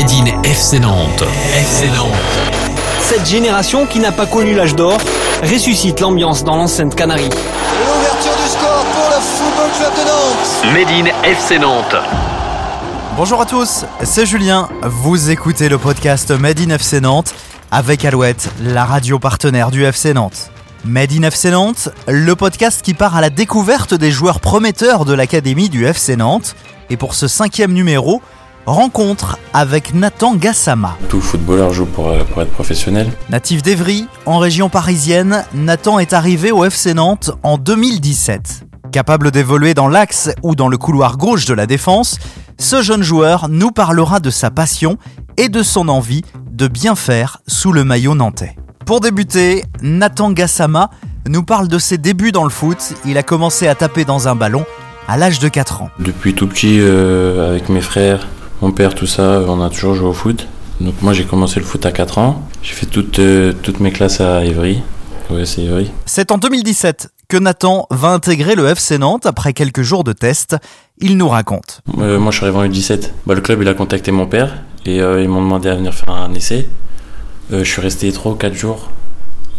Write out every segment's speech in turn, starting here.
Made in FC Nantes. FC Nantes. Cette génération qui n'a pas connu l'âge d'or ressuscite l'ambiance dans l'enceinte Canarie. L'ouverture du score pour le Football Club de Nantes. Made in FC Nantes. Bonjour à tous, c'est Julien. Vous écoutez le podcast Made in FC Nantes avec Alouette, la radio partenaire du FC Nantes. Made in FC Nantes, le podcast qui part à la découverte des joueurs prometteurs de l'académie du FC Nantes. Et pour ce cinquième numéro, rencontre avec Nathan Gassama. Tout footballeur joue pour, euh, pour être professionnel. Natif d'Evry, en région parisienne, Nathan est arrivé au FC Nantes en 2017. Capable d'évoluer dans l'axe ou dans le couloir gauche de la défense, ce jeune joueur nous parlera de sa passion et de son envie de bien faire sous le maillot nantais. Pour débuter, Nathan Gassama nous parle de ses débuts dans le foot. Il a commencé à taper dans un ballon à l'âge de 4 ans. Depuis tout petit, euh, avec mes frères, mon père, tout ça, on a toujours joué au foot. Donc moi j'ai commencé le foot à 4 ans. J'ai fait toutes, euh, toutes mes classes à Ivry. Ouais, c'est Ivry. C'est en 2017 que Nathan va intégrer le FC Nantes après quelques jours de test. Il nous raconte. Euh, moi je suis arrivé en U17. Bah, le club il a contacté mon père et euh, ils m'ont demandé à venir faire un essai. Euh, je suis resté 3 ou 4 jours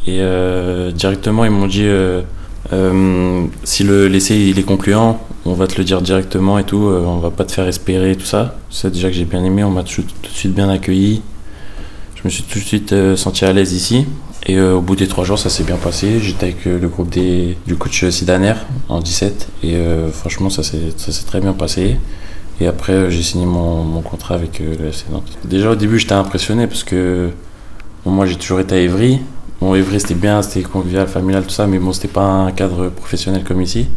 et euh, directement ils m'ont dit euh, si le l'essai il est concluant, on va te le dire directement et tout, euh, on va pas te faire espérer et tout ça. C'est déjà que j'ai bien aimé, on m'a tout, de suite bien accueilli. Je me suis tout de suite euh, senti à l'aise ici. Et euh, au bout des trois jours, ça s'est bien passé. J'étais avec le groupe du coach Sidaner en 17. Et franchement, ça s'est très bien passé. Et après, j'ai signé mon, contrat avec le FC. Déjà, au début, j'étais impressionné parce que moi, j'ai toujours été à Évry. Bon, Évry, c'était bien, c'était convivial, familial, tout ça. Mais bon, c'était pas un cadre professionnel comme ici.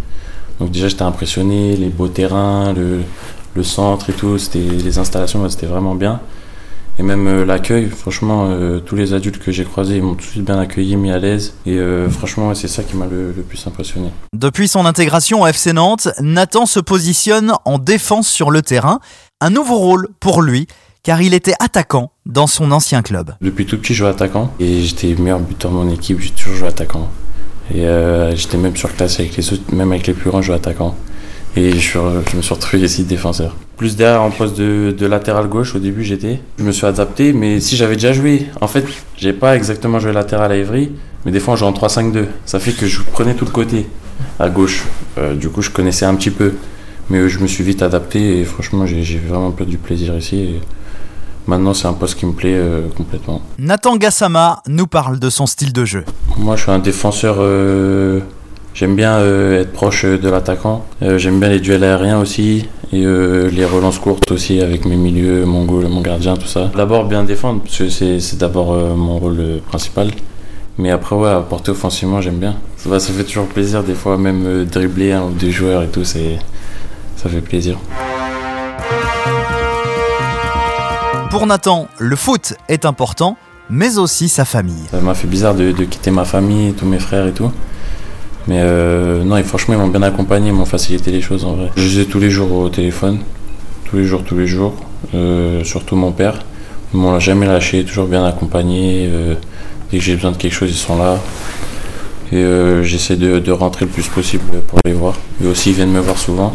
Donc déjà, j'étais impressionné. Les beaux terrains, le, centre et tout. C'était, les installations, c'était vraiment bien. Et même euh, l'accueil, franchement, euh, tous les adultes que j'ai croisés ils m'ont tout de suite bien accueilli, mis à l'aise. Et euh, franchement, c'est ça qui m'a le, le plus impressionné. Depuis son intégration au FC Nantes, Nathan se positionne en défense sur le terrain. Un nouveau rôle pour lui, car il était attaquant dans son ancien club. Depuis tout petit, je jouais attaquant. Et j'étais meilleur buteur de mon équipe, j'ai toujours joué attaquant. Et euh, j'étais même sur classe avec les avec les plus grands, je jouais attaquant. Et je, me suis retrouvé ici défenseur. Plus derrière en poste de, latéral gauche, au début j'étais. Je me suis adapté, mais si j'avais déjà joué, en fait, j'ai pas exactement joué latéral à Évry, mais des fois on joue en 3-5-2. Ça fait que je prenais tout le côté à gauche. Euh, du coup, je connaissais un petit peu. Mais euh, je me suis vite adapté et franchement, j'ai vraiment pris du plaisir ici. Maintenant, c'est un poste qui me plaît euh, complètement. Nathan Gassama nous parle de son style de jeu. Moi, je suis un défenseur. euh, J'aime bien euh, être proche de l'attaquant. J'aime bien les duels aériens aussi. Et les relances courtes aussi avec mes milieux, mon goal, mon gardien, tout ça. D'abord, bien défendre, parce que c'est d'abord mon rôle principal. Mais après, ouais, apporter offensivement, j'aime bien. Ça, va, ça fait toujours plaisir, des fois, même dribbler un ou deux joueurs et tout, c'est ça fait plaisir. Pour Nathan, le foot est important, mais aussi sa famille. Ça m'a fait bizarre de, quitter ma famille, tous mes frères et tout. Mais euh, non, franchement, ils m'ont bien accompagné, ils m'ont facilité les choses en vrai. Je les ai tous les jours au téléphone, tous les jours, tous les jours. Euh, surtout mon père. Ils m'ont jamais lâché, toujours bien accompagné. euh, dès que j'ai besoin de quelque chose, ils sont là. Et j'essaie de, de rentrer le plus possible pour les voir. Et aussi, ils viennent me voir souvent.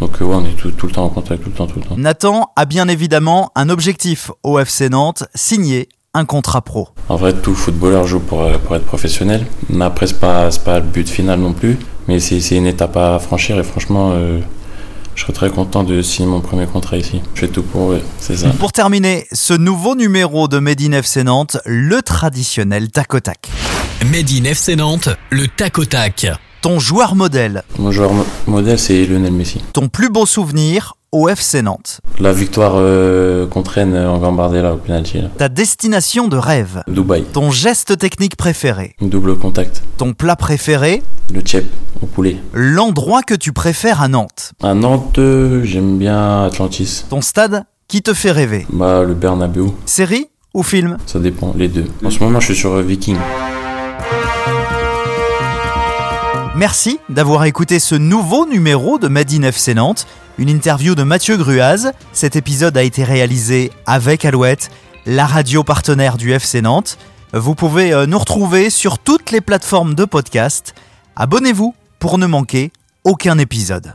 Donc euh, ouais, on est tout, tout le temps en contact, tout le temps, tout le temps. Nathan a bien évidemment un objectif au FC Nantes, signer un contrat pro. En vrai, tout footballeur joue pour, euh, pour être professionnel. Mais après, c'est pas, c'est pas le but final non plus. Mais c'est c'est une étape à franchir et franchement, euh, je serais très content de signer mon premier contrat ici. Je fais tout pour, ouais, c'est ça. Pour terminer ce nouveau numéro de Made in FC Nantes, le traditionnel tac au tac. Made in FC Nantes, le tac au tac. Ton joueur modèle, Mon joueur mo- modèle, c'est Lionel Messi. ton plus beau souvenir au FC Nantes, La victoire euh, contre Rennes en Gambardella au penalty, là. ta destination de rêve, Dubaï, ton geste technique préféré, double contact. ton plat préféré, Le Tchep au poulet. l'endroit que tu préfères à Nantes, À Nantes, euh, j'aime bien Atlantis. ton stade qui te fait rêver, Bah, le Bernabeu, série ou film? Ça dépend, les deux. En ce moment, je suis sur euh, Viking. Merci d'avoir écouté ce nouveau numéro de Made in FC Nantes, une interview de Mathieu Gruaz. Cet épisode a été réalisé avec Alouette, la radio partenaire du FC Nantes. Vous pouvez euh, nous retrouver sur toutes les plateformes de podcast. Abonnez-vous pour ne manquer aucun épisode.